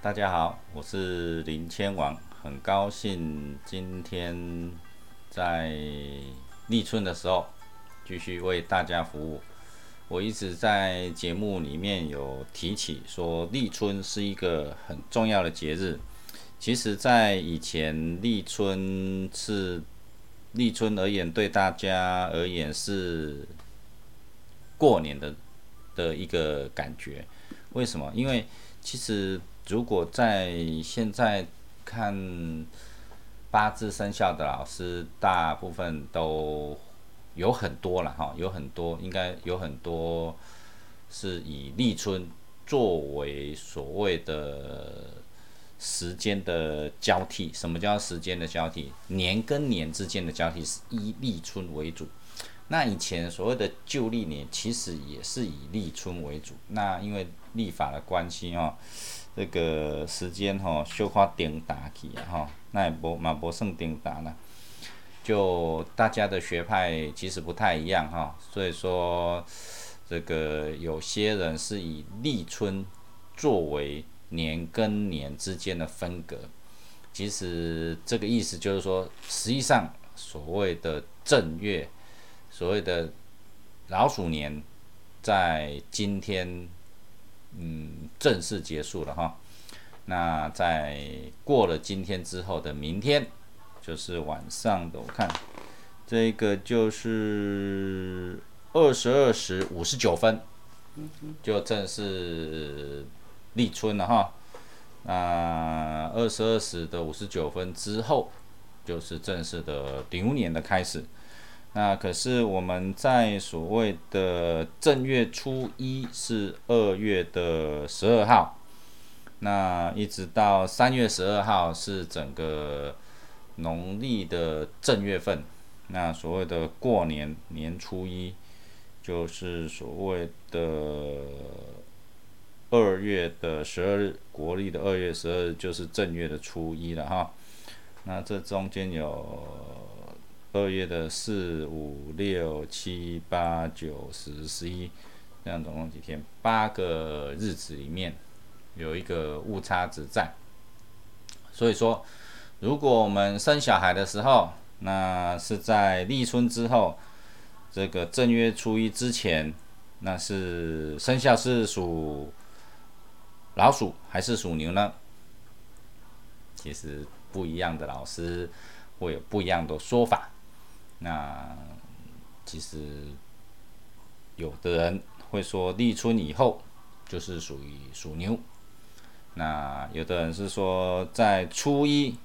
大家好，我是林千王，很高兴今天在立春的时候继续为大家服务。我一直在节目里面有提起说，立春是一个很重要的节日。其实，在以前立春是立春而言，对大家而言是过年的的一个感觉。为什么？因为其实如果在现在看八字生肖的老师，大部分都有很多了哈，有很多应该有很多是以立春作为所谓的时间的交替。什么叫时间的交替？年跟年之间的交替是以立春为主。那以前所谓的旧历年，其实也是以立春为主。那因为历法的关系哦，这个时间吼小可颠打去啊吼，那也无嘛无算颠打啦。就大家的学派其实不太一样哈，所以说这个有些人是以立春作为年跟年之间的分隔。其实这个意思就是说，实际上所谓的正月。所谓的老鼠年，在今天，嗯，正式结束了哈。那在过了今天之后的明天，就是晚上的，我看这个就是二十二时五十九分，就正式立春了哈。那二十二时的五十九分之后，就是正式的牛年的开始。那可是我们在所谓的正月初一是二月的十二号，那一直到三月十二号是整个农历的正月份。那所谓的过年年初一，就是所谓的二月的十二日，国历的二月十二日就是正月的初一了哈。那这中间有。二月的四五六七八九十十一，这样总共几天？八个日子里面有一个误差值在。所以说，如果我们生小孩的时候，那是在立春之后，这个正月初一之前，那是生肖是属老鼠还是属牛呢？其实不一样的老师会有不一样的说法。那其实有的人会说立春以后就是属于属牛，那有的人是说在初一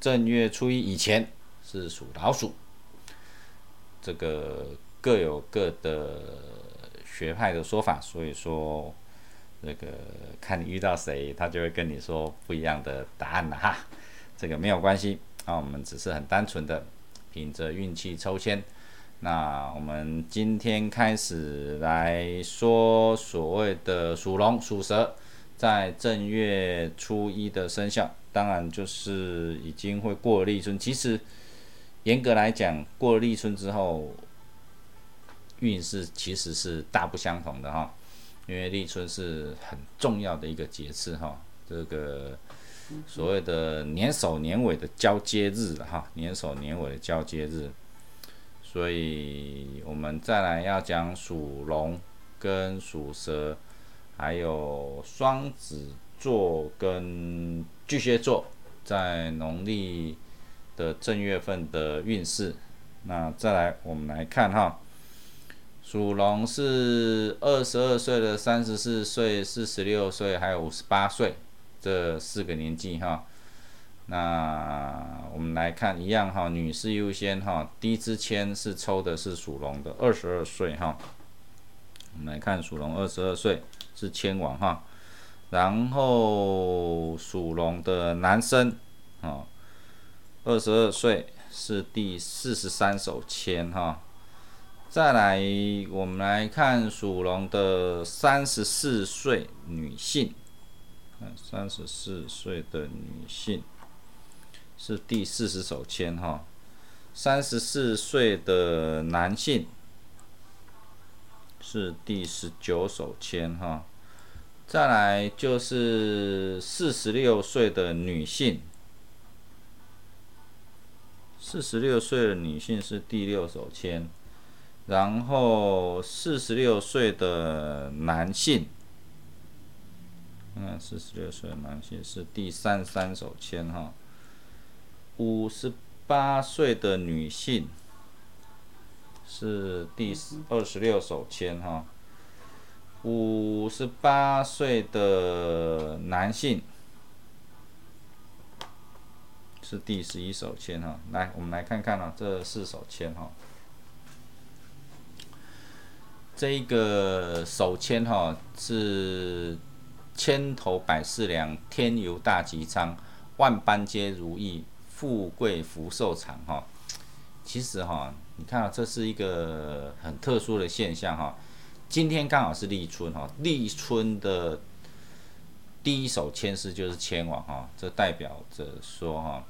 正月初一以前是属老鼠，这个各有各的学派的说法，所以说这个看你遇到谁，他就会跟你说不一样的答案了哈，这个没有关系，啊，我们只是很单纯的。凭着运气抽签，那我们今天开始来说所谓的属龙、属蛇，在正月初一的生肖，当然就是已经会过立春。其实严格来讲，过立春之后，运势其实是大不相同的哈，因为立春是很重要的一个节次哈，这个。所谓的年首年尾的交接日哈，年首年尾的交接日，所以我们再来要讲属龙跟属蛇，还有双子座跟巨蟹座在农历的正月份的运势。那再来我们来看哈，属龙是二十二岁的三十四岁、四十六岁，还有五十八岁。这四个年纪哈，那我们来看一样哈，女士优先哈。第一支签是抽的是属龙的，二十二岁哈。我们来看属龙二十二岁是签王哈，然后属龙的男生啊，二十二岁是第四十三手签哈。再来我们来看属龙的三十四岁女性。三十四岁的女性是第四十手签哈，三十四岁的男性是第十九手签哈，再来就是四十六岁的女性，四十六岁的女性是第六手签，然后四十六岁的男性，嗯，四十六岁男性是第三三手签哈，五十八岁的女性。是第二十六手签哈，五十八岁的男性是第十一手签哈。来，我们来看看啊，这四手签哈，这个手签哈是千头百事良，天游大吉昌，万般皆如意，富贵福寿长哈。其实哈。你看啊，这是一个很特殊的现象哈。今天刚好是立春哈，立春的第一首签诗就是签王哈，这代表着说哈，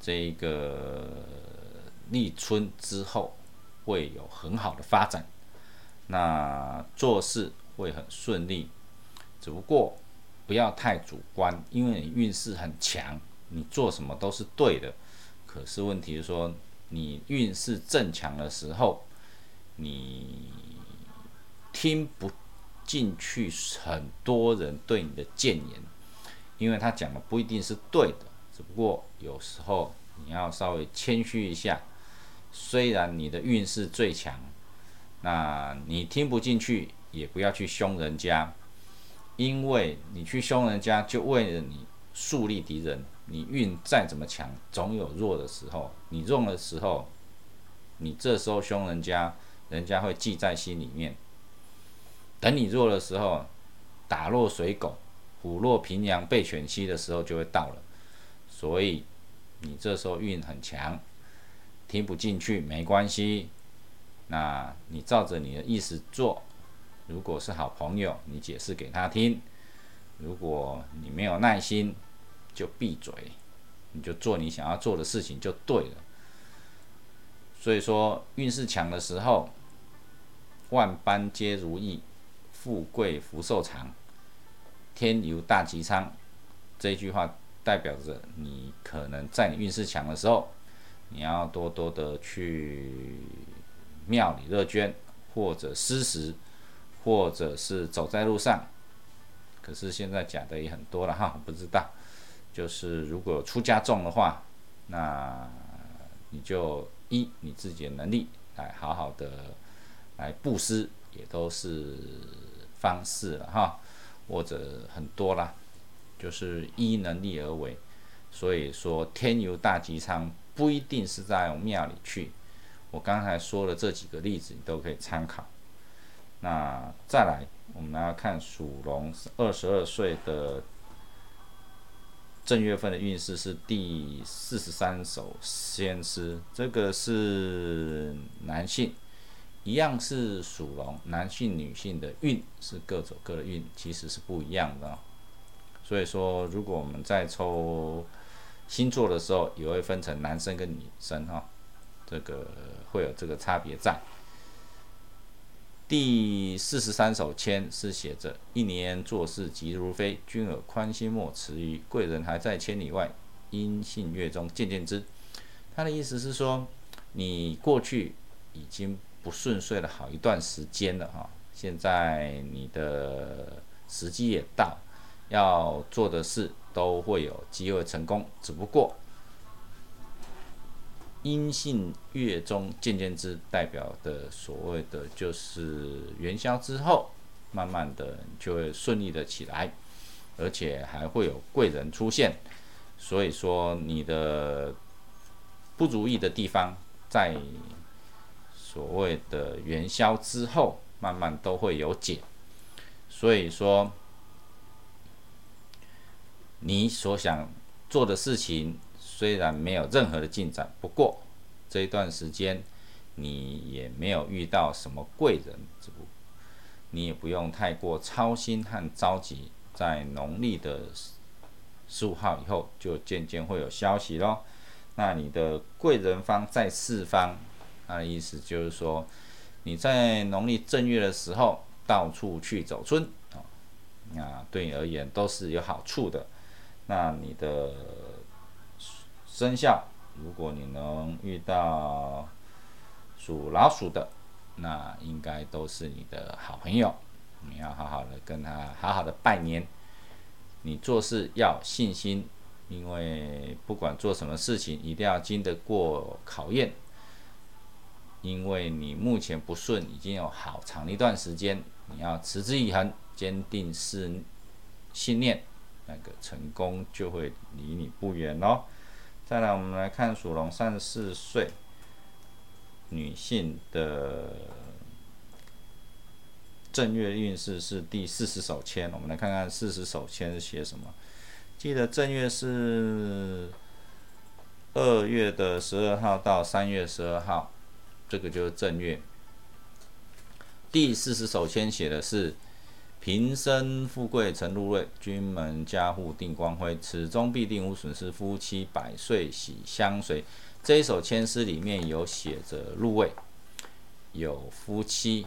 这个立春之后会有很好的发展，那做事会很顺利，只不过不要太主观，因为你运势很强，你做什么都是对的。可是问题是说。你运势正强的时候，你听不进去很多人对你的谏言，因为他讲的不一定是对的，只不过有时候你要稍微谦虚一下。虽然你的运势最强，那你听不进去也不要去凶人家，因为你去凶人家就为了你树立敌人。你运再怎么强，总有弱的时候。你弱的时候，你这时候凶人家，人家会记在心里面。等你弱的时候，打落水狗，虎落平阳被犬欺的时候就会到了。所以你这时候运很强，听不进去没关系。那你照着你的意思做。如果是好朋友，你解释给他听；如果你没有耐心，就闭嘴，你就做你想要做的事情就对了。所以说运势强的时候，万般皆如意，富贵福寿长，天游大吉昌。这句话代表着你可能在你运势强的时候，你要多多的去庙里乐捐，或者施食，或者是走在路上。可是现在假的也很多了哈，不知道。就是如果出家众的话，那你就依你自己的能力来好好的来布施，也都是方式了哈，或者很多啦，就是依能力而为。所以说天游大吉昌不一定是在庙里去，我刚才说的这几个例子你都可以参考。那再来，我们来看属龙二十二岁的。正月份的运势是第四十三首先诗，这个是男性，一样是属龙，男性、女性的运是各走各的运，其实是不一样的。所以说，如果我们在抽星座的时候，也会分成男生跟女生哈，这个会有这个差别在。第四十三首签是写着：“一年做事急如飞，君耳宽心莫迟疑，贵人还在千里外，音信月中渐渐知。”他的意思是说，你过去已经不顺遂了好一段时间了哈，现在你的时机也到，要做的事都会有机会成功，只不过。阴性月中渐渐之，代表的所谓的就是元宵之后，慢慢的就会顺利的起来，而且还会有贵人出现。所以说你的不如意的地方，在所谓的元宵之后，慢慢都会有解。所以说你所想做的事情。虽然没有任何的进展，不过这一段时间你也没有遇到什么贵人，不，你也不用太过操心和着急。在农历的十五号以后，就渐渐会有消息咯。那你的贵人方在四方，那意思就是说，你在农历正月的时候到处去走春啊，啊，对你而言都是有好处的。那你的生肖，如果你能遇到属老鼠的，那应该都是你的好朋友。你要好好的跟他好好的拜年。你做事要信心，因为不管做什么事情，一定要经得过考验。因为你目前不顺，已经有好长一段时间，你要持之以恒，坚定是信念，那个成功就会离你不远喽。再来，我们来看属龙三十四岁女性的正月运势是第四十手签，我们来看看四十手签是写什么。记得正月是二月的十二号到三月十二号。这个就是正月，第四十首签写的是“平生富贵成入瑞，君门家户定光辉，此中必定无损失，夫妻百岁喜相随”。这一首签诗里面有写着入位，有夫妻，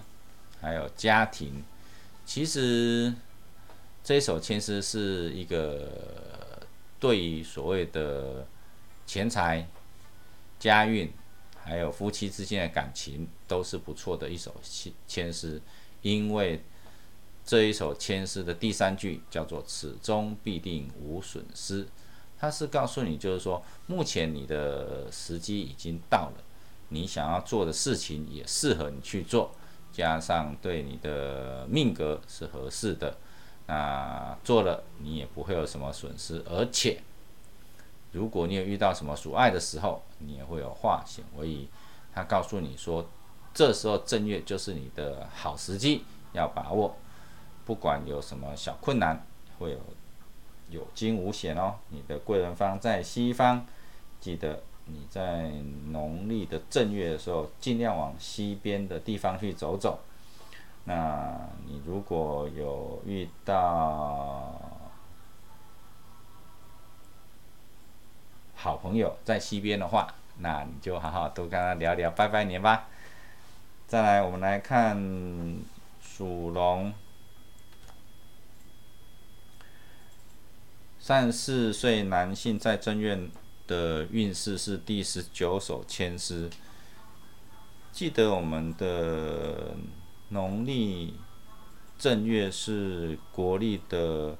还有家庭。其实这一首签诗是一个对于所谓的钱财、家运。还有夫妻之间的感情都是不错的一首签签诗，因为这一首签诗的第三句叫做“此中必定无损失”，它是告诉你，就是说目前你的时机已经到了，你想要做的事情也适合你去做，加上对你的命格是合适的，那做了你也不会有什么损失，而且。如果你有遇到什么阻碍的时候，你也会有化险为夷。他告诉你说，这时候正月就是你的好时机，要把握。不管有什么小困难，会有有惊无险哦。你的贵人方在西方，记得你在农历的正月的时候，尽量往西边的地方去走走。那你如果有遇到，好朋友在西边的话，那你就好好多跟他聊聊，拜拜年吧。再来，我们来看属龙三十四岁男性在正月的运势是第十九首签诗。记得我们的农历正月是国历的。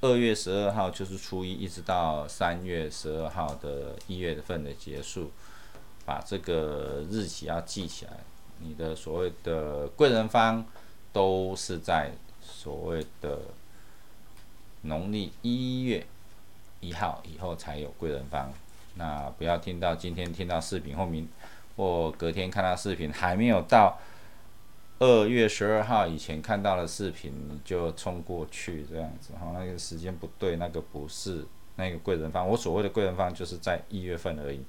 二月十二号就是初一，一直到三月十二号的一月份的结束，把这个日期要记起来。你的所谓的贵人方都是在所谓的农历一月一号以后才有贵人方。那不要听到今天听到视频后面，或隔天看到视频还没有到。二月十二号以前看到的视频，就冲过去这样子哈，那个时间不对，那个不是那个贵人方。我所谓的贵人方就是在一月份而已，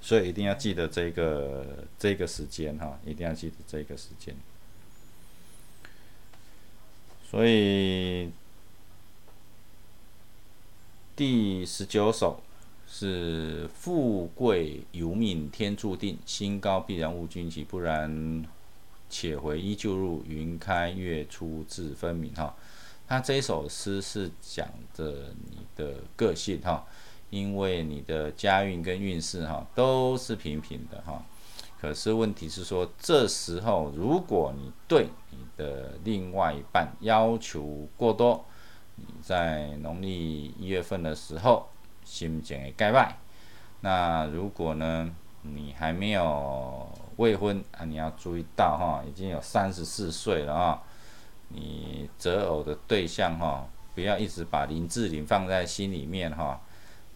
所以一定要记得这个这个时间哈，一定要记得这个时间。所以第十九首是富贵由命天注定，心高必然误君己，不然。且回依旧入云开月出自分明哈，他这一首诗是讲着你的个性哈，因为你的家运跟运势哈都是平平的哈，可是问题是说这时候如果你对你的另外一半要求过多，在农历一月份的时候心情会改败，那如果呢你还没有。未婚啊，你要注意到哈，已经有三十四岁了啊。你择偶的对象哈，不要一直把林志玲放在心里面哈。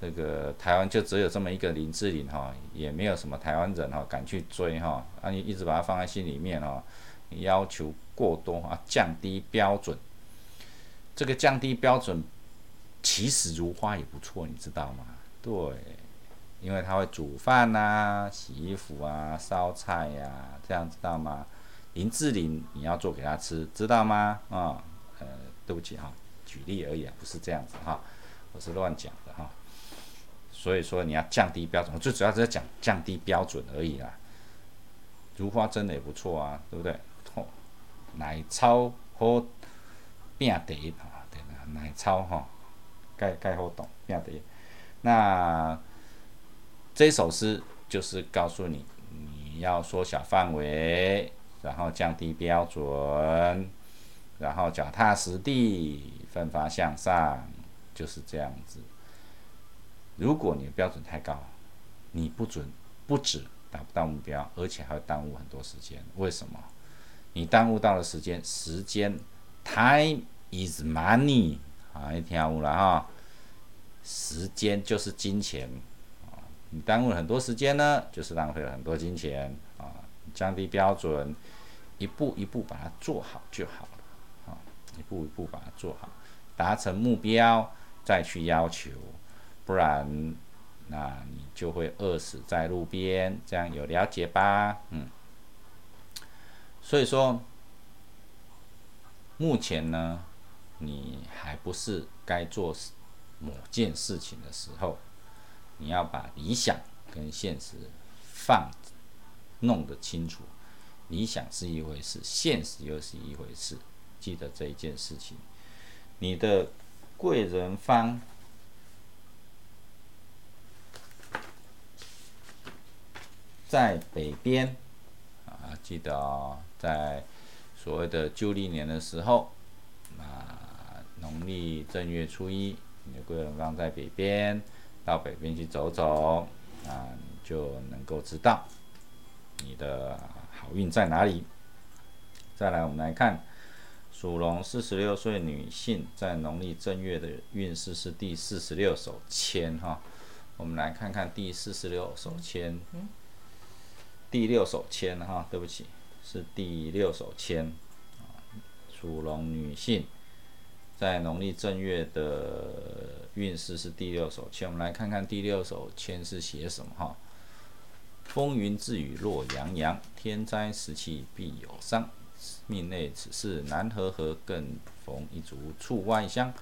这个台湾就只有这么一个林志玲哈，也没有什么台湾人哈敢去追哈。啊，你一直把它放在心里面哦，要求过多啊，降低标准。这个降低标准，其实如花也不错，你知道吗？对。因为他会煮饭呐、洗衣服啊、烧菜呀，这样知道吗？林志玲，你要做给他吃，知道吗？啊，呃，对不起哈，举例而已，不是这样子哈，我是乱讲的哈。所以说你要降低标准，最主要是讲降低标准而已啦。如花真的也不错啊，对不对？奶超喝拼茶哈，对啦，奶超哈，盖盖好懂拼茶。那这首诗就是告诉你，你要缩小范围，然后降低标准，然后脚踏实地，奋发向上，就是这样子。如果你的标准太高，你不准不止达不到目标，而且还会耽误很多时间。为什么？你耽误到了时间，时间，time is money，啊，你听有了哈，时间就是金钱，啊，你耽误了很多时间呢，就是浪费了很多金钱，啊，降低标准，一步一步把它做好就好了，啊，一步一步把它做好，达成目标再去要求。不然，那你就会饿死在路边。这样有了解吧？嗯。所以说，目前呢，你还不是该做某件事情的时候。你要把理想跟现实放弄得清楚。理想是一回事，现实又是一回事。记得这一件事情。你的贵人方。在北边，啊，记得哦，在所谓的旧历年的时候，啊，农历正月初一，你的贵人方在北边，到北边去走走，啊，你就能够知道你的好运在哪里。再来，我们来看属龙四十六岁女性在农历正月的运势是第四十六手签哈，我们来看看第四十六手签。第六手签哈，对不起，是第六手签。属龙女性在农历正月的运势是第六手签，我们来看看第六手签是写什么哈。风云自雨落洋洋，天灾时气必有伤。命内此事难和合，更逢一足处外乡。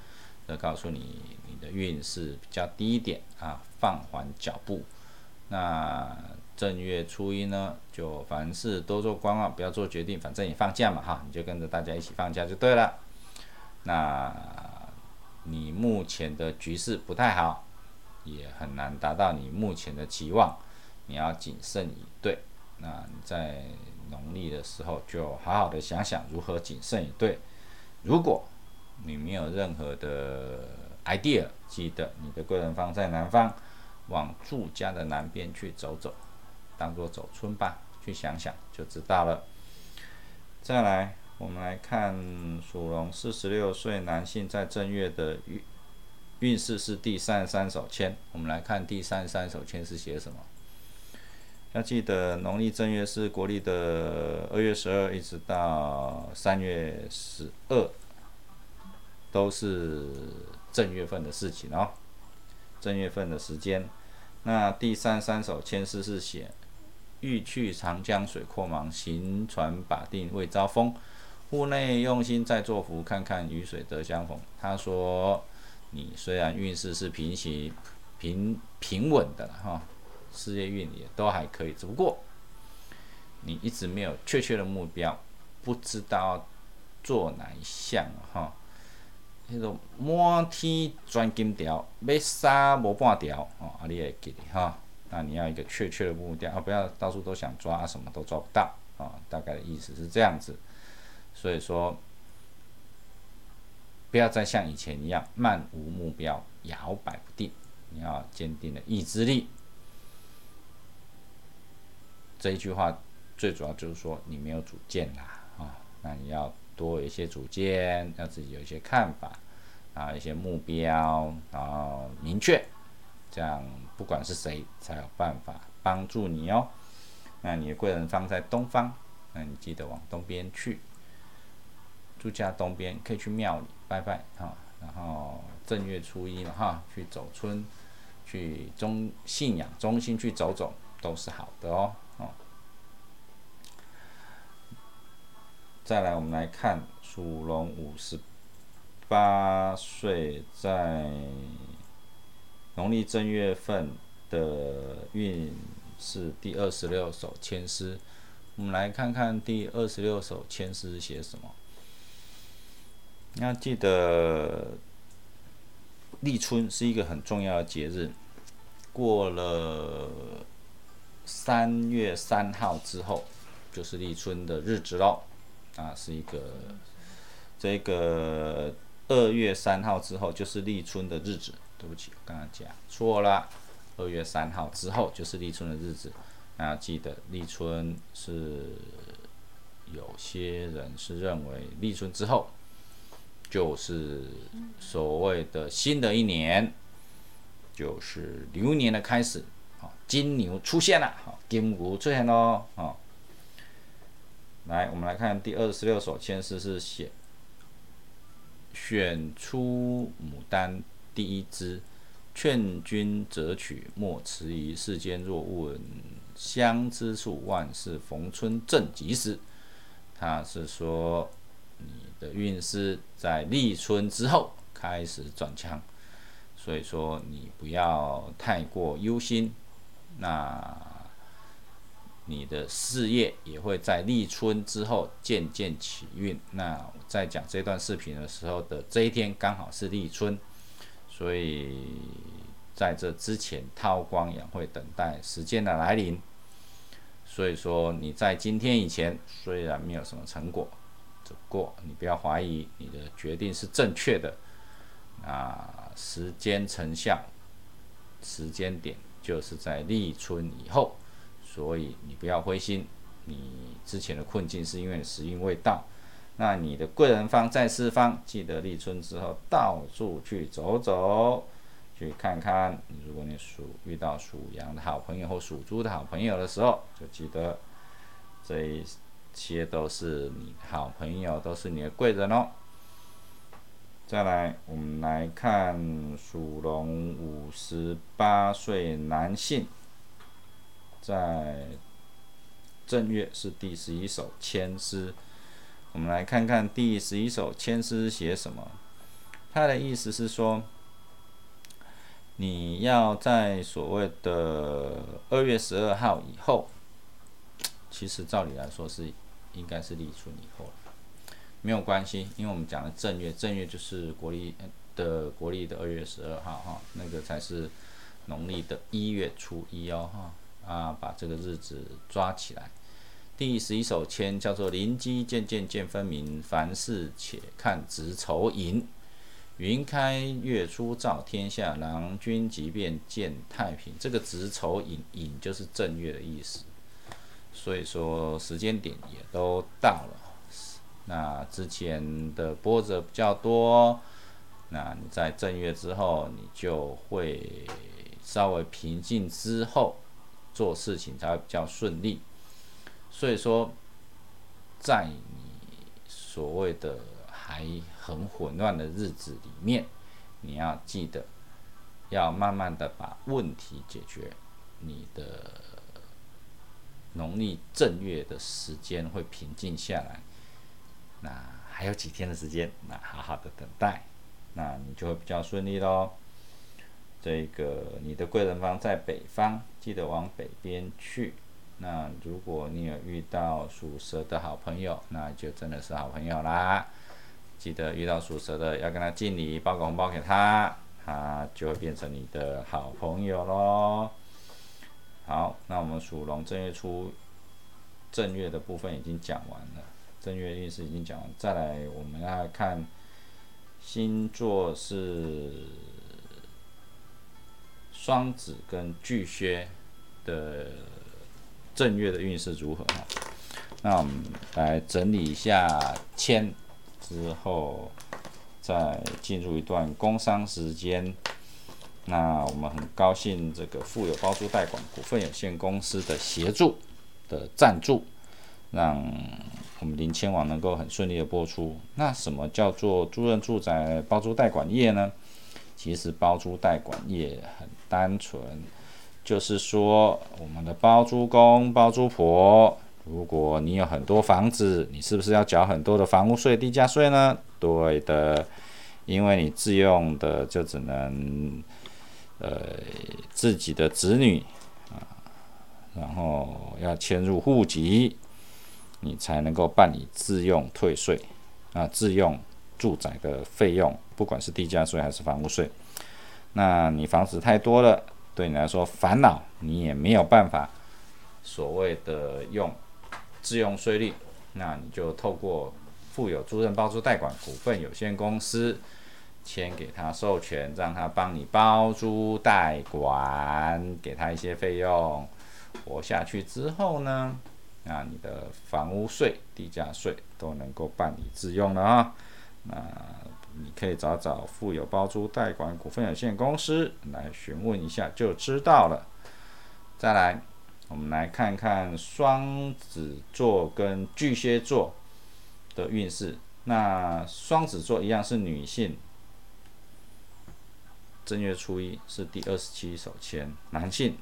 这告诉你，你的运势比较低一点啊，放缓脚步。那。正月初一呢，就凡事多做观望，不要做决定。反正你放假嘛，哈，你就跟着大家一起放假就对了。那你目前的局势不太好，也很难达到你目前的期望，你要谨慎以对。那你在农历的时候，就好好的想想如何谨慎以对。如果你没有任何的 idea，记得你的贵人方在南方，往住家的南边去走走。当做走春吧，去想想就知道了。再来，我们来看属龙四十六岁男性在正月的运运势是第三十三手签。我们来看第三十三手签是写什么？要记得农历正月是国历的二月十二一直到三月十二，都是正月份的事情哦。正月份的时间，那第三十三手签诗是写。欲去长江水阔茫，行船把定未遭风。户内用心在作福，看看雨水得相逢。他说：“你虽然运势是平行、平平稳的哈，事业运也都还可以，只不过你一直没有确切的目标，不知道做哪一项哈。那种满天钻金条，要杀无半条哦，啊，你会记得哈。”那你要一个确切的目标啊，不要到处都想抓，什么都抓不到啊。大概的意思是这样子，所以说不要再像以前一样漫无目标、摇摆不定，你要坚定的意志力。这一句话最主要就是说你没有主见啦啊，那你要多一些主见，要自己有一些看法，然后一些目标，然后明确。这样，不管是谁，才有办法帮助你哦。那你的贵人方在东方，那你记得往东边去，住家东边可以去庙里拜拜哈。然后正月初一了哈，去走春，去中信仰中心去走走，都是好的哦。哦。再来，我们来看属龙五十八岁在。农历正月份的运是第二十六首签诗，我们来看看第二十六首签诗写什么。你要记得，立春是一个很重要的节日。过了三月三号之后，就是立春的日子喽。啊，是一个这个二月三号之后就是立春的日子。对不起，我刚刚讲错了。二月三号之后就是立春的日子。那记得立春是有些人是认为立春之后就是所谓的新的一年，就是牛年的开始。啊，金牛出现了，好，金牛出现喽，好。来，我们来看第二十六首签诗是写选出牡丹第一支，劝君择取莫迟疑，世间若问相知处，万事逢春正及时。他是说的运势在立春之后开始转强，所以说你不要太过忧心。那你的事业也会在立春之后渐渐起运。那在讲这段视频的时候的这一天刚好是立春，所以在这之前韬光养晦，等待时间的来临。所以说你在今天以前虽然没有什么成果，过你不要怀疑你的决定是正确的。啊，时间成效时间点就是在立春以后。所以你不要灰心，你之前的困境是因为时运未到。那你的贵人方在四方，记得立春之后到处去走走，去看看。如果你属遇到属羊的好朋友或属猪的好朋友的时候，就记得这一切都是你好朋友，都是你的贵人哦。再来，我们来看属龙五十八岁男性。在正月是第十一首签诗，我们来看看第十一首签诗写什么。他的意思是说，你要在所谓的二月十二号以后，其实照理来说是应该是立春以后了，没有关系，因为我们讲的正月，正月就是国历的国历的二月十二号哈，那个才是农历的一月初一哦哈。啊，把这个日子抓起来。第十一首签叫做“灵机渐渐见分明，凡事且看直愁吟。云开月出照天下，郎君即便见太平。”这个“直愁吟”吟就是正月的意思。所以说时间点也都到了。那之前的波折比较多，那你在正月之后，你就会稍微平静之后。做事情才会比较顺利，所以说，在你所谓的还很混乱的日子里面，你要记得要慢慢的把问题解决。你的农历正月的时间会平静下来，那还有几天的时间，那好好的等待，那你就会比较顺利喽。这个你的贵人方在北方，记得往北边去。那如果你有遇到属蛇的好朋友，那就真的是好朋友啦。记得遇到属蛇的要跟他敬礼，包个红包给他，他就会变成你的好朋友喽。好，那我们属龙正月初正月的部分已经讲完了，正月运势已经讲完，再来我们要看星座是。双子跟巨蟹的正月的运势如何？哈，那我们来整理一下签之后，再进入一段工商时间。那我们很高兴，这个富有包租代管股份有限公司的协助的赞助，让我们林千网能够很顺利的播出。那什么叫做租赁住宅包租代管业呢？其实包租代管业很单纯，就是说我们的包租公、包租婆，如果你有很多房子，你是不是要缴很多的房屋税、地价税呢？对的，因为你自用的就只能呃自己的子女啊，然后要迁入户籍，你才能够办理自用退税啊，自用住宅的费用，不管是地价税还是房屋税。那你房子太多了，对你来说烦恼，你也没有办法所谓的用自用税率，那你就透过富有租赁包租代管股份有限公司签给他授权，让他帮你包租代管，给他一些费用，活下去之后呢，那你的房屋税、地价税都能够办理自用了啊，那。你可以找找富有包租代管股份有限公司来询问一下，就知道了。再来，我们来看看双子座跟巨蟹座的运势。那双子座一样是女性，正月初一是第二十七手签；男性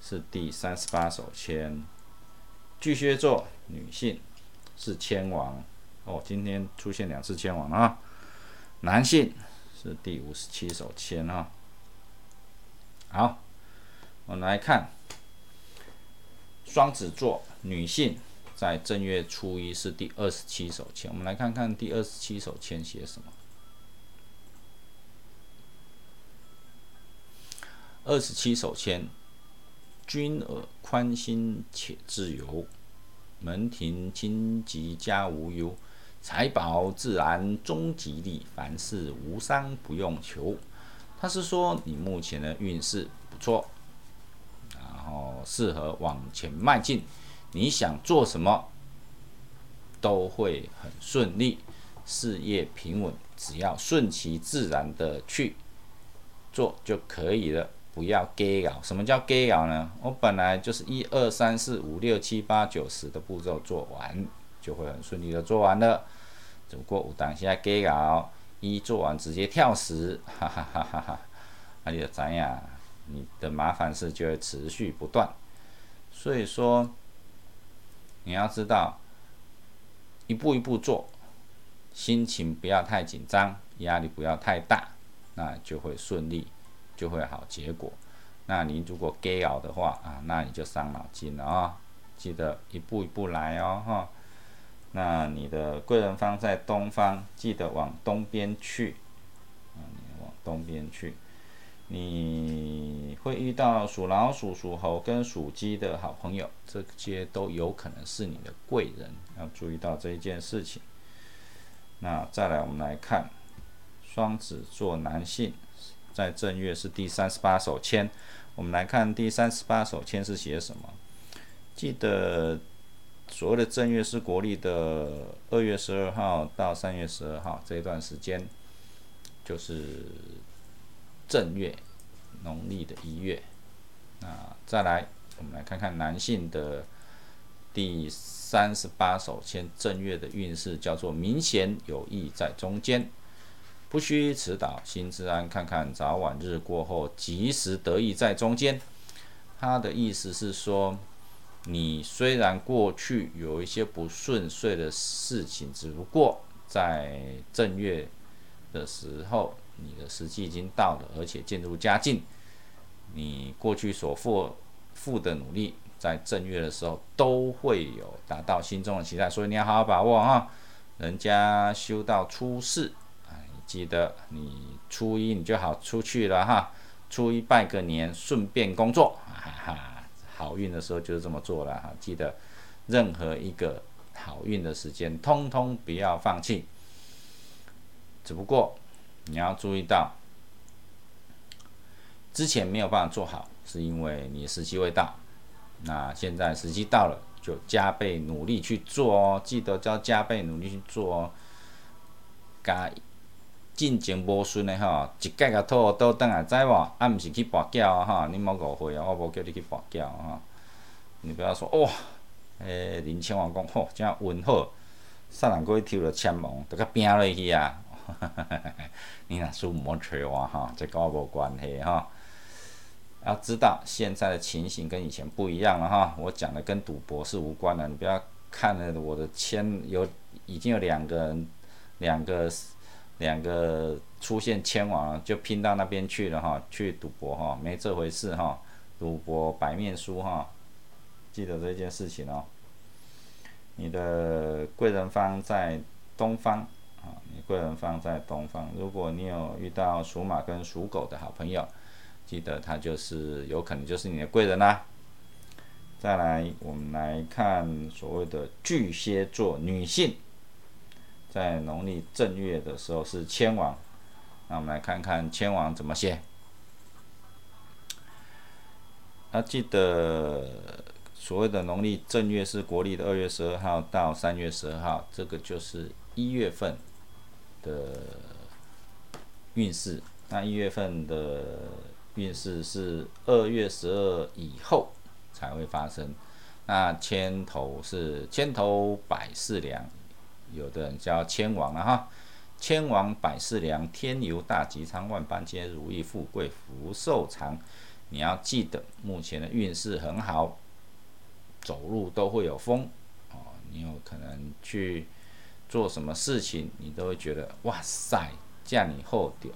是第三十八手签。巨蟹座女性是签王。哦，今天出现两次签王啊！男性是第五十七手签啊。好，我们来看双子座女性在正月初一是第二十七手签。我们来看看第二十七手签写什么。二十七手签，君尔宽心且自由，门庭清吉家无忧。财宝自然终吉利，凡事无伤不用求。他是说你目前的运势不错，然后适合往前迈进。你想做什么都会很顺利，事业平稳，只要顺其自然的去做就可以了，不要 gay 搞。什么叫 gay 搞呢？我本来就是一二三四五六七八九十的步骤做完。就会很顺利的做完了，只不过有当下给搞一做完直接跳十，哈哈哈哈哈，那就怎样？你的麻烦事就会持续不断。所以说，你要知道，一步一步做，心情不要太紧张，压力不要太大，那就会顺利，就会好结果。那你如果给搞的话啊，那你就伤脑筋了啊！记得一步一步来哦，哈。那你的贵人方在东方，记得往东边去，啊，你往东边去，你会遇到属老鼠、属猴跟属鸡的好朋友，这些都有可能是你的贵人，要注意到这一件事情。那再来，我们来看双子座男性在正月是第三十八手签，我们来看第三十八手签是写什么？记得。所谓的正月是国历的二月十二号到三月十二号这一段时间，就是正月，农历的一月。那再来，我们来看看男性的第三十八手签正月的运势，叫做明显有意在中间，不需迟导，心之安，看看早晚日过后，及时得意在中间。他的意思是说。你虽然过去有一些不顺遂的事情，只不过在正月的时候，你的时机已经到了，而且渐入佳境。你过去所付付的努力，在正月的时候都会有达到心中的期待，所以你要好好把握哈。人家修到初四，记得你初一你就好出去了哈。初一拜个年，顺便工作，哈哈。好运的时候就是这么做了哈，记得任何一个好运的时间，通通不要放弃。只不过你要注意到，之前没有办法做好，是因为你时机未到。那现在时机到了，就加倍努力去做哦，记得要加倍努力去做哦。加进前无顺的吼，一盖个土倒转来，知无？啊，毋是去跋筊吼，你莫误会啊，我无叫你去跋筊吼。你不要说哇，诶，林千王讲吼，真温好，煞人过去抽了签王，都甲拼落去啊！你若输莫吹我哈，这跟我无关系哈。要知道现在的情形跟以前不一样了哈，我讲的跟赌博是无关的，你不要看了我的签有已经有两个人，两个。两个出现千王就拼到那边去了哈，去赌博哈，没这回事哈，赌博白面书哈，记得这件事情哦。你的贵人方在东方啊，你贵人方在东方。如果你有遇到属马跟属狗的好朋友，记得他就是有可能就是你的贵人啦。再来，我们来看所谓的巨蟹座女性，在农历正月的时候是千王。那我们来看看千王怎么写。那记得所谓的农历正月是国历的二月十二号到三月十二号，这个就是一月份的运势。那一月份的运势是二月十二以后才会发生。那千头是千头百事良，有的人叫千王了哈。千王百事良，天游大吉昌，万般皆如意，富贵福寿长。你要记得，目前的运势很好，走路都会有风哦。你有可能去做什么事情，你都会觉得哇塞，驾你后屌。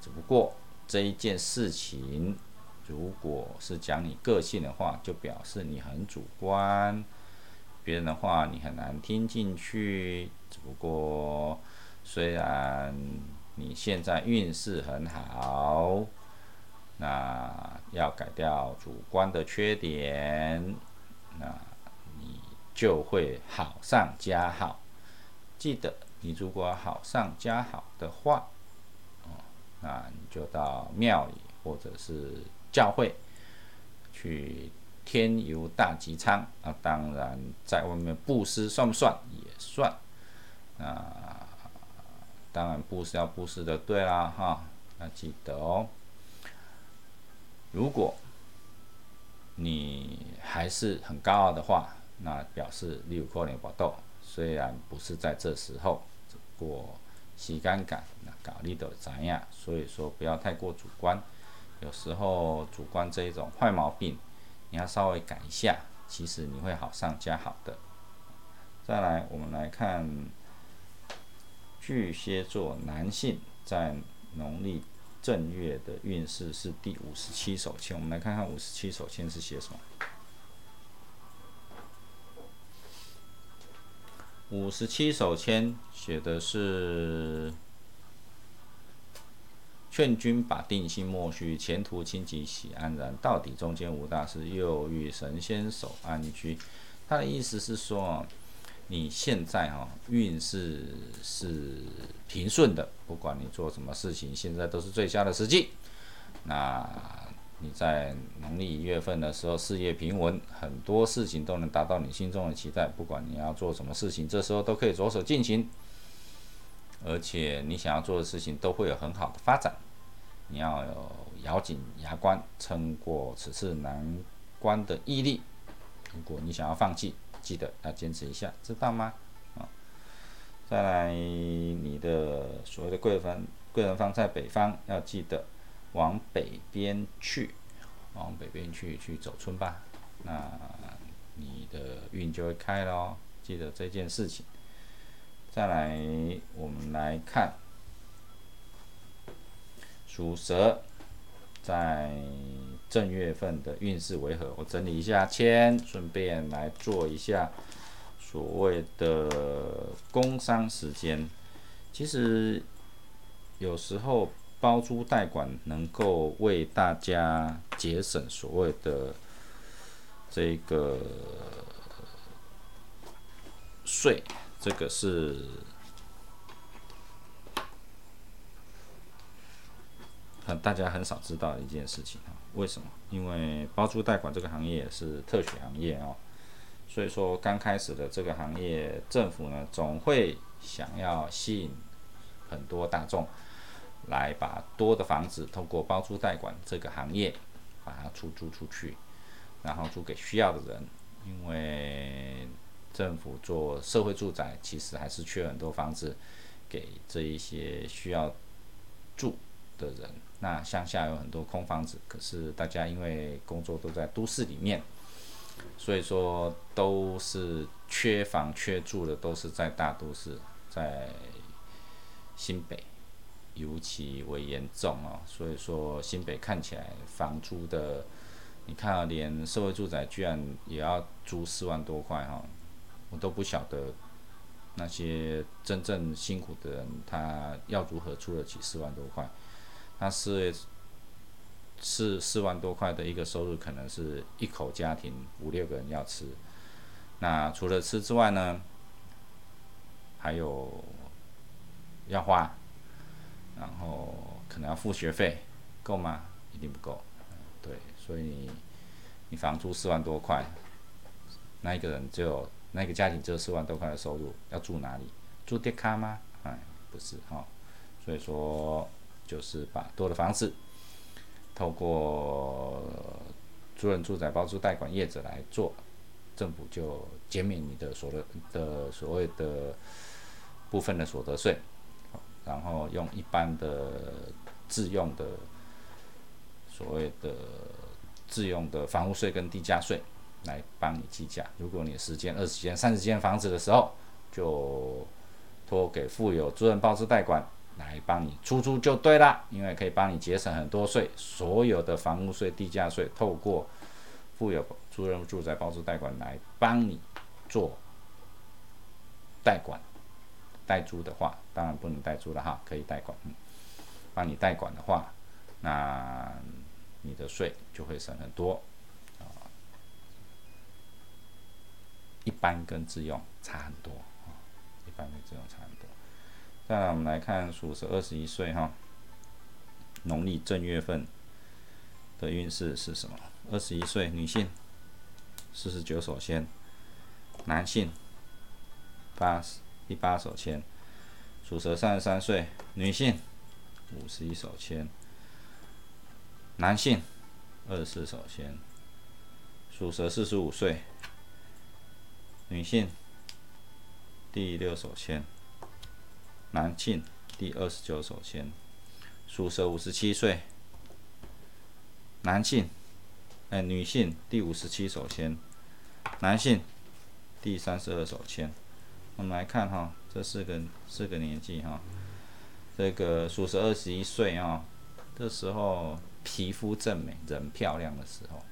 只不过这一件事情，如果是讲你个性的话，就表示你很主观，别人的话你很难听进去。只不过虽然你现在运势很好。那要改掉主观的缺点，那你就会好上加好。记得，你如果好上加好的话，哦，那你就到庙里或者是教会去添油大吉仓啊。当然，在外面布施算不算？也算。啊当然布施要布施的对啦，哈，要记得哦。如果你还是很高傲的话，那表示你有可能搏斗。虽然不是在这时候，只不过时间感，那搞你都怎样？所以说不要太过主观。有时候主观这一种坏毛病，你要稍微改一下，其实你会好上加好的。再来，我们来看巨蟹座男性在农历。正月的运势是第五十七手签，我们来看看五十七手签是写什么。五十七手签写的是：劝君把定心莫虚，前途清吉喜安然，到底中间无大事，又遇神仙守安居。他的意思是说。你现在哈运势是平顺的，不管你做什么事情，现在都是最佳的时机。那你在农历一月份的时候，事业平稳，很多事情都能达到你心中的期待。不管你要做什么事情，这时候都可以着手进行，而且你想要做的事情都会有很好的发展。你要有咬紧牙关撑过此次难关的毅力。如果你想要放弃，记得要坚持一下，知道吗？啊，再来，你的所谓的贵人贵人方在北方，要记得往北边去，往北边去去走春吧，那你的运就会开咯，记得这件事情。再来，我们来看属蛇。在正月份的运势为何？我整理一下签，顺便来做一下所谓的工商时间。其实有时候包租代管能够为大家节省所谓的这个税，这个是。很大家很少知道的一件事情啊，为什么？因为包租代管这个行业是特许行业哦，所以说刚开始的这个行业，政府呢总会想要吸引很多大众来把多的房子通过包租代管这个行业把它出租出去，然后租给需要的人，因为政府做社会住宅其实还是缺很多房子给这一些需要住的人。那乡下有很多空房子，可是大家因为工作都在都市里面，所以说都是缺房缺住的，都是在大都市，在新北尤其为严重哦。所以说新北看起来房租的，你看啊，连社会住宅居然也要租四万多块哈，我都不晓得那些真正辛苦的人，他要如何出得起四万多块？那四四四万多块的一个收入，可能是一口家庭五六个人要吃。那除了吃之外呢，还有要花，然后可能要付学费，够吗？一定不够。对，所以你你房租四万多块，那一个人只有那个家庭只有四万多块的收入，要住哪里？住迪卡吗？哎，不是哈。所以说，就是把多的房子，透过租人住宅包租代管业者来做。政府就减免你的所得的所谓的部分的所得税，然后用一般的自用的所谓的自用的房屋税跟地价税来帮你计价。如果你十间、二十间、三十间房子的时候，就托给富有租人包租代管来帮你出租就对了，因为可以帮你节省很多税，所有的房屋税、地价税透过。富有租人住宅包租代管来帮你做代管代租的话，当然不能代租了哈，可以代管。嗯，帮你代管的话，那你的税就会省很多啊。一般跟自用差很多啊，一般跟自用差。再来，我们来看属蛇二十一岁哈，农历正月份的运势是什么？二十一岁女性，四十九手签；男性，八第八手签。属蛇三十三岁女性，五十一手签；男性，二十四手签。属蛇四十五岁女性，第六手签；男性，第二十九手签。属蛇五十七岁男性。哎，女性第五十七手签，男性第三十二手签。我们来看哈，这四个四个年纪哈，这个属蛇二十一岁啊，这时候皮肤正美，人漂亮的时候。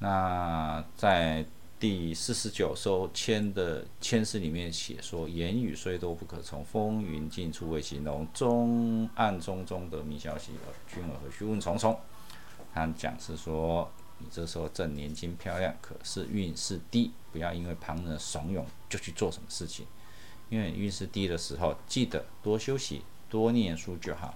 那在第四十九手签的签诗里面写说：“言语虽多不可从，风云尽处为形容。中暗中中得明消息，君尔何须问重重？”他讲是说，你这时候正年轻漂亮，可是运势低，不要因为旁人怂恿就去做什么事情。因为运势低的时候，记得多休息，多念书就好。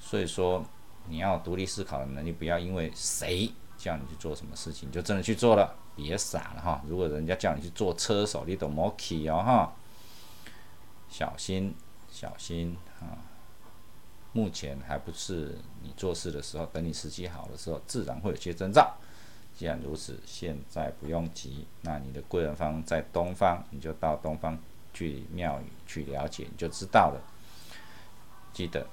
所以说，你要独立思考的能力，不要因为谁叫你去做什么事情，就真的去做了，别傻了哈。如果人家叫你去做车手，你懂莫气哦哈，小心小心啊。目前还不是你做事的时候，等你时机好的时候，自然会有些征兆。既然如此，现在不用急。那你的贵人方在东方，你就到东方去庙宇去了解，你就知道了。记得，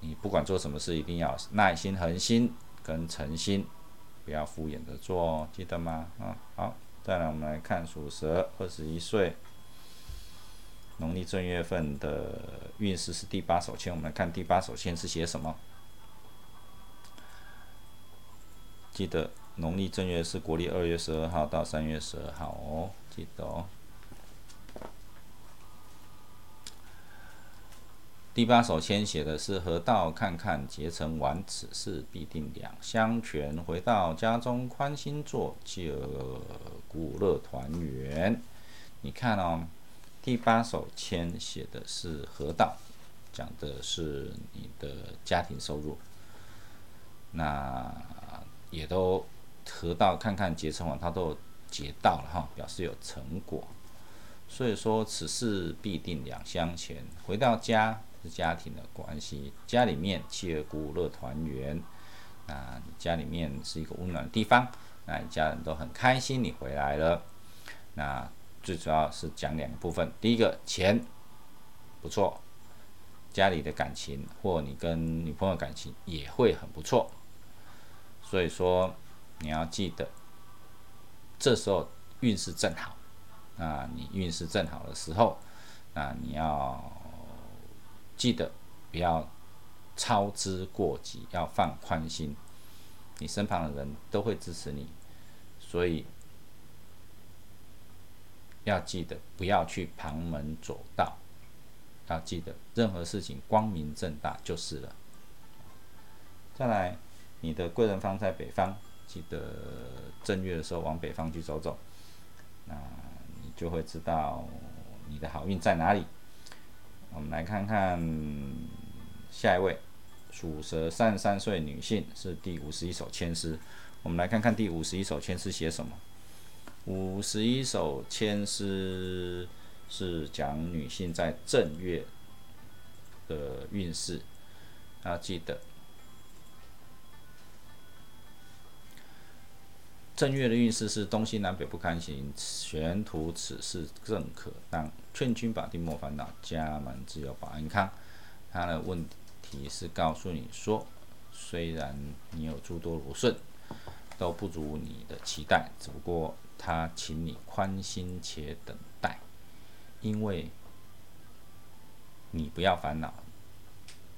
你不管做什么事，一定要耐心、恒心跟诚心，不要敷衍的做哦，记得吗？啊，好，再来我们来看属蛇，二十一岁。农历正月份的运势是第八手签，我们来看第八手签是写什么。记得农历正月是国历二月十二号到三月十二号哦，记得哦。第八首签写的是“河道看看结成完，此事必定两相全。回到家中宽心坐，继而鼓乐团圆。”你看哦。第八首签写的是河道，讲的是你的家庭收入，那也都河道看看结成网，它都结到了哈，表示有成果。所以说此事必定两相前。回到家是家庭的关系，家里面妻儿鼓乐团圆，那家里面是一个温暖的地方，那一家人都很开心你回来了，那。最主要是讲两个部分，第一个钱不错，家里的感情或你跟女朋友感情也会很不错，所以说你要记得，这时候运势正好，啊，你运势正好的时候，啊，你要记得不要操之过急，要放宽心，你身旁的人都会支持你，所以。要记得不要去旁门左道，要记得任何事情光明正大就是了。再来，你的贵人方在北方，记得正月的时候往北方去走走，那你就会知道你的好运在哪里。我们来看看下一位，属蛇三十三岁女性，是第五十一首签诗。我们来看看第五十一首签诗写什么。五十一首签诗是讲女性在正月的运势，要记得。正月的运势是东西南北不堪行，玄土此事正可当。劝君保定莫烦恼，家门自有保安康。他的问题是告诉你说，虽然你有诸多不顺，都不如你的期待，只不过他请你宽心且等待，因为你不要烦恼，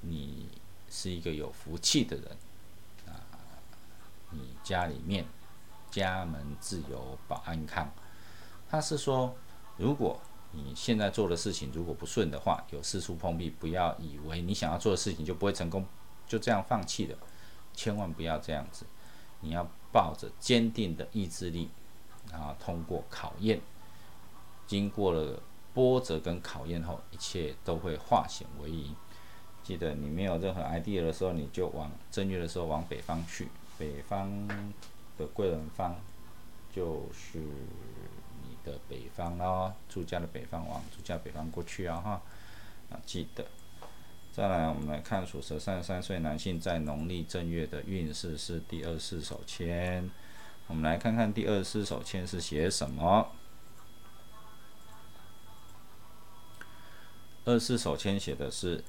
你是一个有福气的人啊，你家里面。家门自有保安康。他是说，如果你现在做的事情如果不顺的话，有四处碰壁，不要以为你想要做的事情就不会成功，就这样放弃了，千万不要这样子。你要抱着坚定的意志力，然后通过考验，经过了波折跟考验后，一切都会化险为夷。记得你没有任何 idea 的时候，你就往正月的时候往北方去，北方。的贵人方就是你的北方咯，住家的北方往住家北方过去啊哈，啊记得。再来，我们来看属蛇三十三岁男性在农历正月的运势是第二四手签。我们来看看第二四手签是写什么。二四手签写的是。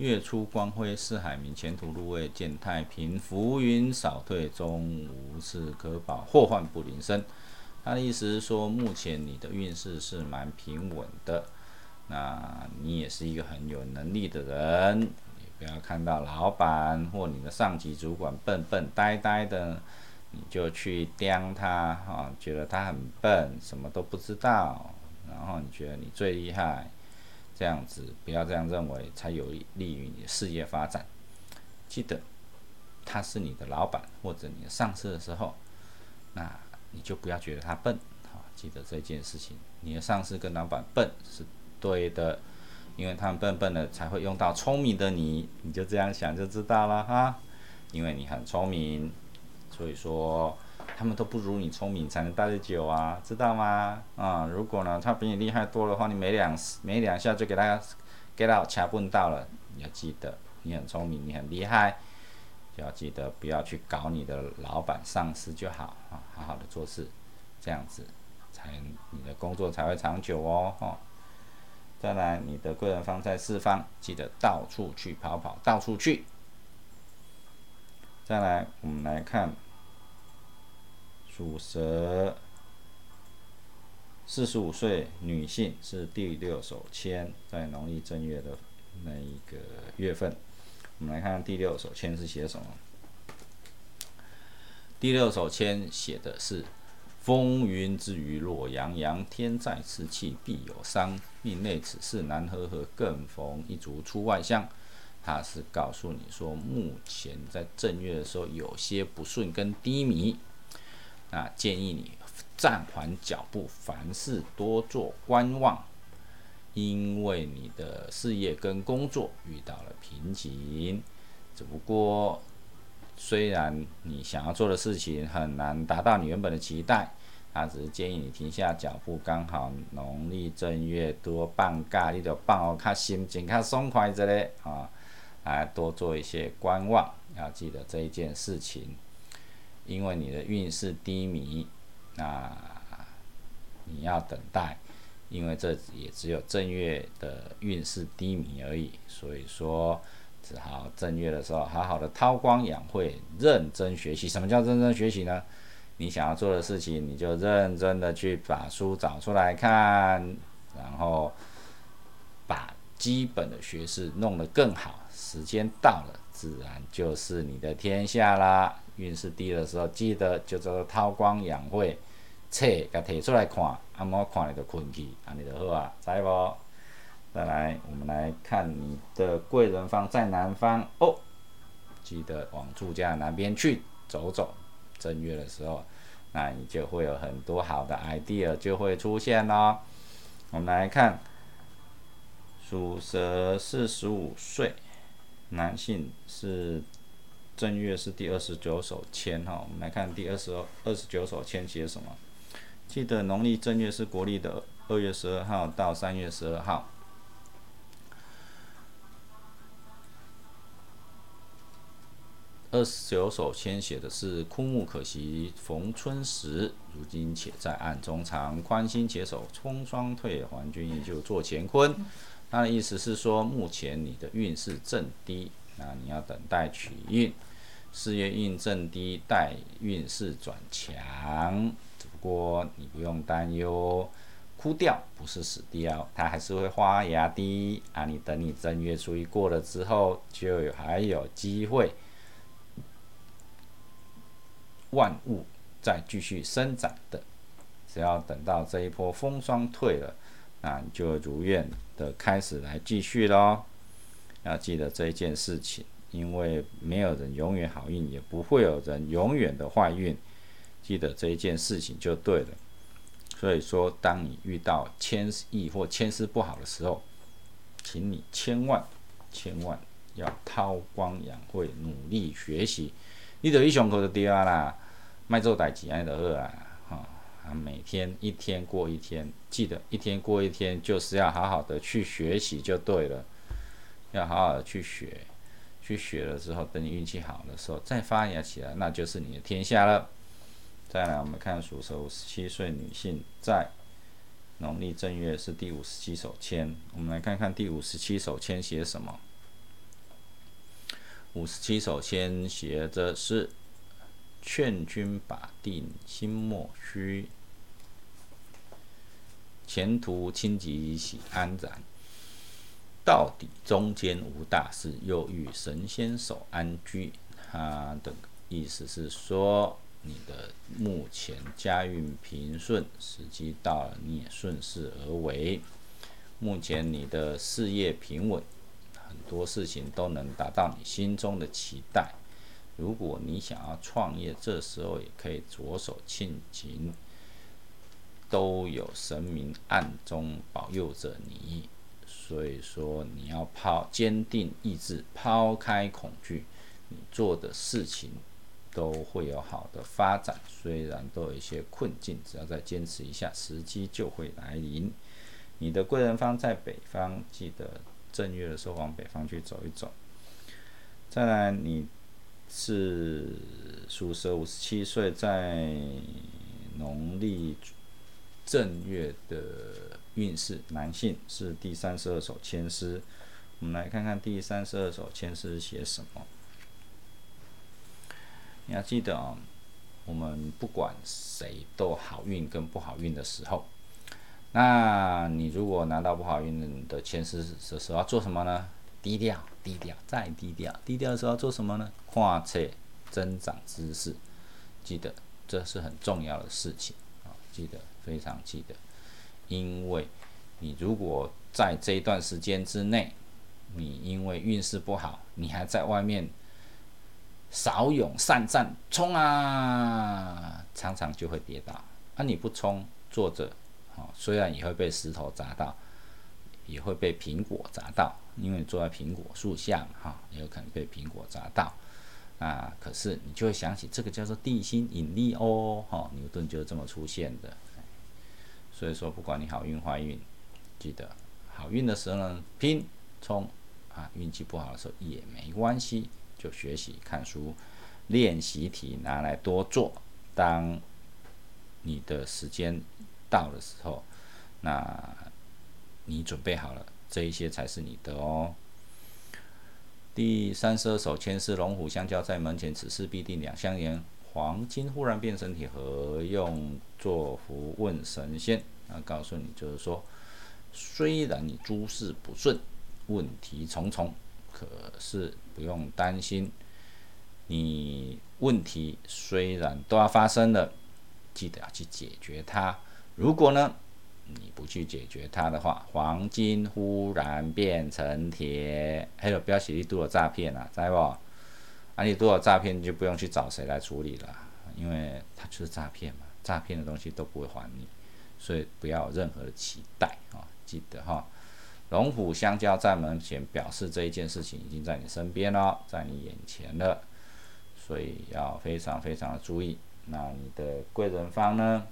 月出光辉似海明，前途路未见太平。浮云扫退，终无事可保，祸患不临身。他的意思是说，目前你的运势是蛮平稳的。那你也是一个很有能力的人。你不要看到老板或你的上级主管笨笨呆呆的，你就去刁他啊，觉得他很笨，什么都不知道，然后你觉得你最厉害。这样子不要这样认为，才有利于你事业发展。记得他是你的老板或者你的上司的时候，那你就不要觉得他笨。好，记得这件事情，你的上司跟老板笨是对的，因为他们笨笨的才会用到聪明的你，你就这样想就知道了哈。因为你很聪明，所以说。他们都不如你聪明，才能待得久啊，知道吗？啊，如果呢，他比你厉害多的话，你没两没两下就给他给到卡问到了。你要记得，你很聪明，你很厉害，就要记得不要去搞你的老板、上司就好啊，好好的做事，这样子才你的工作才会长久哦。哈，再来，你的贵人方在四方，记得到处去跑跑，到处去。再来，我们来看。属蛇，四十五岁女性是第六手签，在农历正月的那一个月份。我们来看第六手签是写什么。第六手签写的是：风云之余落洋洋，天在此气必有伤。命内此事难和合，更逢一族出外乡。他是告诉你说，目前在正月的时候有些不顺跟低迷。啊，建议你暂缓脚步，凡事多做观望，因为你的事业跟工作遇到了瓶颈。只不过，虽然你想要做的事情很难达到你原本的期待，他只是建议你停下脚步。刚好农历正月多放假，你就放较心情较爽快一咧啊，来多做一些观望，要记得这一件事情。因为你的运势低迷，那你要等待，因为这也只有正月的运势低迷而已，所以说只好正月的时候好好的韬光养晦，认真学习。什么叫认真学习呢？你想要做的事情，你就认真的去把书找出来看，然后把基本的学识弄得更好。时间到了，自然就是你的天下啦。运势低的时候，记得就叫做韬光养晦，册甲摕出来看，啊，莫看了就困去，安尼就好啊，知无？再来，我们来看你的贵人方在南方哦，记得往住家南边去走走。正月的时候，那你就会有很多好的 idea 就会出现咯。我们来看，属蛇四十五岁，男性是正月是第二十九手签哈。我们来看第二十二十九手签写什么？记得农历正月是国历的二月十二号到三月十二号。二十九首签写的是枯木可惜逢春时，如今且在暗中藏。宽心且守冲霜退，还君依旧做乾坤。他的意思是说，目前你的运势正低，那你要等待取运。事业运正低，待运势转强。只不过你不用担忧，枯掉不是死掉，它还是会发芽的。啊，你等你正月初一过了之后，就有还有机会。万物在继续生长的，只要等到这一波风霜退了，那你就如愿的开始来继续喽。要记得这一件事情，因为没有人永远好运，也不会有人永远的坏运。记得这一件事情就对了。所以说，当你遇到牵意或千丝不好的时候，请你千万千万要韬光养晦，努力学习。你得一胸口就对啊啦，卖做代志安的饿啊，哈啊，每天一天过一天，记得一天过一天，就是要好好的去学习就对了，要好好的去学，去学了之后，等你运气好的时候再发芽起来，那就是你的天下了。再来，我们看属蛇五十七岁女性在农历正月是第五十七手签，我们来看看第五十七手签写什么。五十七首先写着是“劝君把定心莫虚，前途清吉喜安然。到底中间无大事，又遇神仙守安居。”他的意思是说，你的目前家运平顺，时机到了，你也顺势而为。目前你的事业平稳。很多事情都能达到你心中的期待。如果你想要创业，这时候也可以着手庆勤，都有神明暗中保佑着你。所以说，你要抛坚定意志，抛开恐惧，你做的事情都会有好的发展。虽然都有一些困境，只要再坚持一下，时机就会来临。你的贵人方在北方，记得。正月的时候往北方去走一走。再来，你是属蛇，五十七岁，在农历正月的运势，男性是第三十二首签诗。我们来看看第三十二首签诗写什么。你要记得啊，我们不管谁都好运跟不好运的时候。那你如果拿到不好运的签诗的时候要做什么呢？低调，低调，再低调。低调的时候要做什么呢？跨测增长知识，记得这是很重要的事情啊！记得非常记得，因为你如果在这一段时间之内，你因为运势不好，你还在外面少勇善战冲啊，常常就会跌倒。啊，你不冲，坐着。虽然也会被石头砸到，也会被苹果砸到，因为你坐在苹果树下嘛，哈，也有可能被苹果砸到。啊，可是你就会想起这个叫做地心引力哦，哈，牛顿就是这么出现的。所以说，不管你好运坏运，记得好运的时候呢，拼冲啊，运气不好的时候也没关系，就学习看书，练习题拿来多做。当你的时间。到的时候，那你准备好了，这一些才是你的哦。第三十二首签是龙虎相交在门前，此事必定两相言。黄金忽然变身体，何用作福？问神仙。那告诉你，就是说，虽然你诸事不顺，问题重重，可是不用担心。你问题虽然都要发生了。记得要去解决它。如果呢，你不去解决它的话，黄金忽然变成铁，还有不要写你多少诈骗啊，知不？啊，你多少诈骗就不用去找谁来处理了，因为它就是诈骗嘛，诈骗的东西都不会还你，所以不要有任何的期待啊，记得哈。龙虎相交在门前，表示这一件事情已经在你身边了，在你眼前了，所以要非常非常的注意。那你的贵人方呢？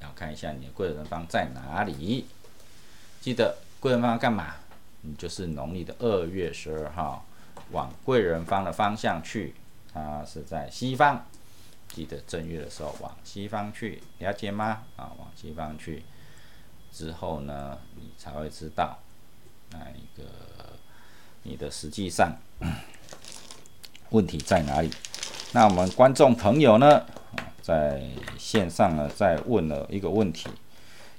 要看一下你的贵人方在哪里。记得贵人方干嘛？你就是农历的二月十二号，往贵人方的方向去。它是在西方。记得正月的时候往西方去，了解吗？啊，往西方去。之后呢，你才会知道那一个你的实际上问题在哪里。那我们观众朋友呢，在线上呢，在问了一个问题，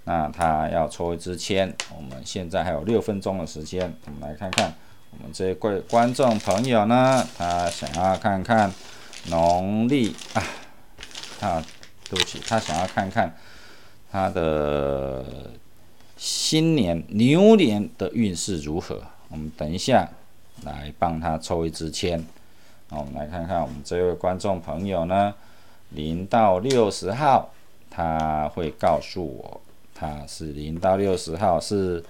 那他要抽一支签。我们现在还有六分钟的时间，我们来看看我们这位观众朋友呢，他想要看看农历啊，啊，对不起，他想要看看他的。新年牛年的运势如何？我们等一下来帮他抽一支签。那我们来看看我们这位观众朋友呢，零到六十号，他会告诉我他是零到六十号是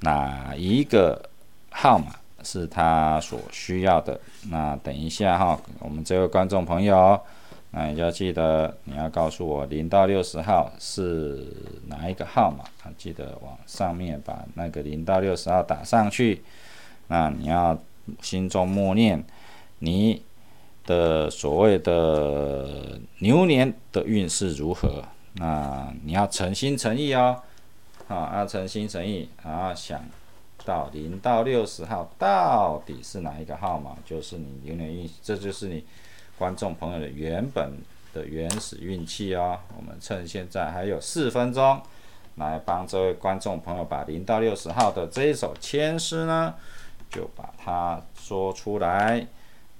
哪一个号码是他所需要的。那等一下哈，我们这位观众朋友。那你要记得，你要告诉我零到六十号是哪一个号码？啊，记得往上面把那个零到六十号打上去。那你要心中默念你的所谓的牛年的运势如何？那你要诚心诚意哦，啊，要诚心诚意，然后想到零到六十号到底是哪一个号码？就是你牛年运气，这就是你。观众朋友的原本的原始运气哦，我们趁现在还有四分钟，来帮这位观众朋友把零到六十号的这一首签诗呢，就把它说出来。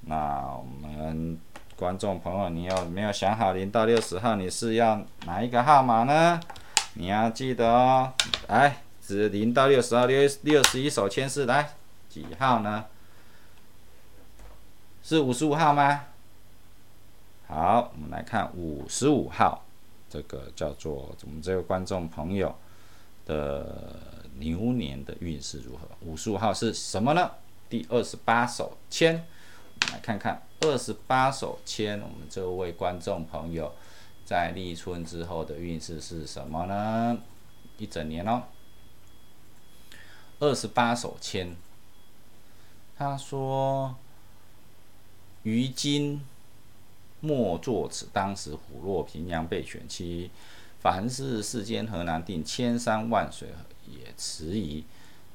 那我们观众朋友，你有没有想好零到六十号你是要哪一个号码呢？你要记得哦，来，指零到六十号六六十一手签是，来几号呢？是五十五号吗？好，我们来看五十五号，这个叫做我们这位观众朋友的牛年的运势如何？五十五号是什么呢？第二十八手签，来看看二十八手签，我们这位观众朋友在立春之后的运势是什么呢？一整年哦，二十八手签，他说，于今。莫作此，当时虎落平阳被犬欺。凡事世间何难定，千山万水也迟疑。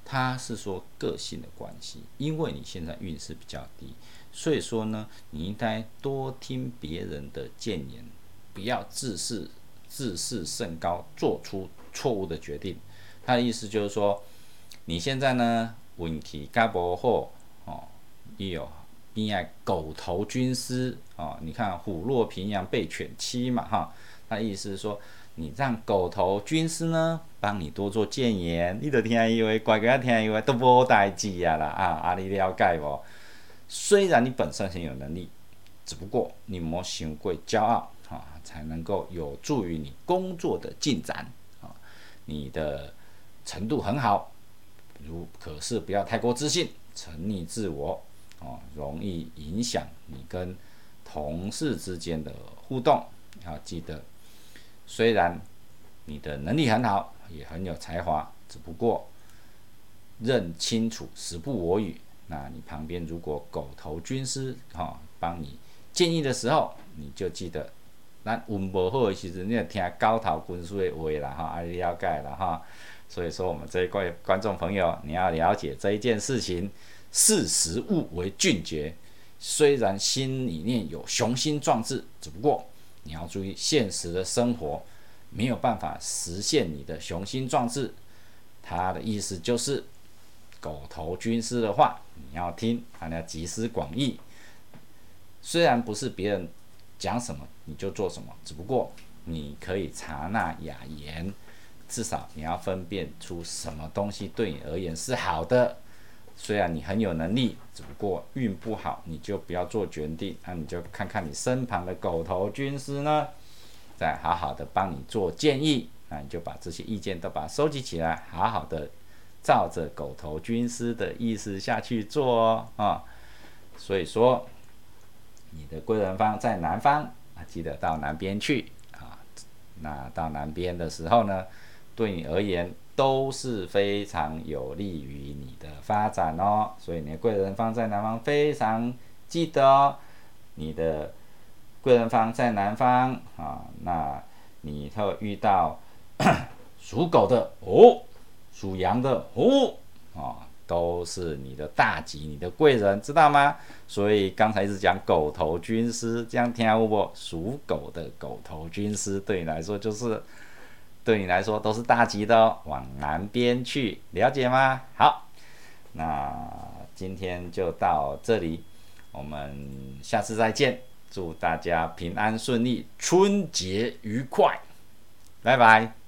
他是说个性的关系，因为你现在运势比较低，所以说呢，你应该多听别人的谏言，不要自视自视甚高，做出错误的决定。他的意思就是说，你现在呢问题该不好哦，也有。因爱狗头军师哦，你看虎落平阳被犬欺嘛哈，他意思是说，你让狗头军师呢帮你多做谏言，你都听以为乖乖听以为都无代志啊啦啊，阿你了解不？虽然你本身很有能力，只不过你莫太过骄傲啊，才能够有助于你工作的进展啊。你的程度很好，如可是不要太过自信，沉溺自我。哦，容易影响你跟同事之间的互动。要记得，虽然你的能力很好，也很有才华，只不过认清楚时不我与。那你旁边如果狗头军师哈帮你建议的时候，你就记得，咱运不好的时阵，你要听高头军师的话啦哈，阿了解了哈。所以说，我们这一位观众朋友，你要了解这一件事情。视时务为俊杰，虽然心里面有雄心壮志，只不过你要注意现实的生活没有办法实现你的雄心壮志。他的意思就是狗头军师的话你要听，他要集思广益。虽然不是别人讲什么你就做什么，只不过你可以察纳雅言，至少你要分辨出什么东西对你而言是好的。虽然你很有能力，只不过运不好，你就不要做决定。那你就看看你身旁的狗头军师呢，再好好的帮你做建议。那你就把这些意见都把它收集起来，好好的照着狗头军师的意思下去做哦啊。所以说，你的贵人方在南方，记得到南边去啊。那到南边的时候呢，对你而言。都是非常有利于你的发展哦，所以你的贵人方在南方，非常记得哦。你的贵人方在南方啊，那你会遇到 属狗的哦，属羊的哦，啊，都是你的大吉，你的贵人，知道吗？所以刚才是讲狗头军师，这样听好不？属狗的狗头军师对你来说就是。对你来说都是大吉的哦，往南边去，了解吗？好，那今天就到这里，我们下次再见，祝大家平安顺利，春节愉快，拜拜。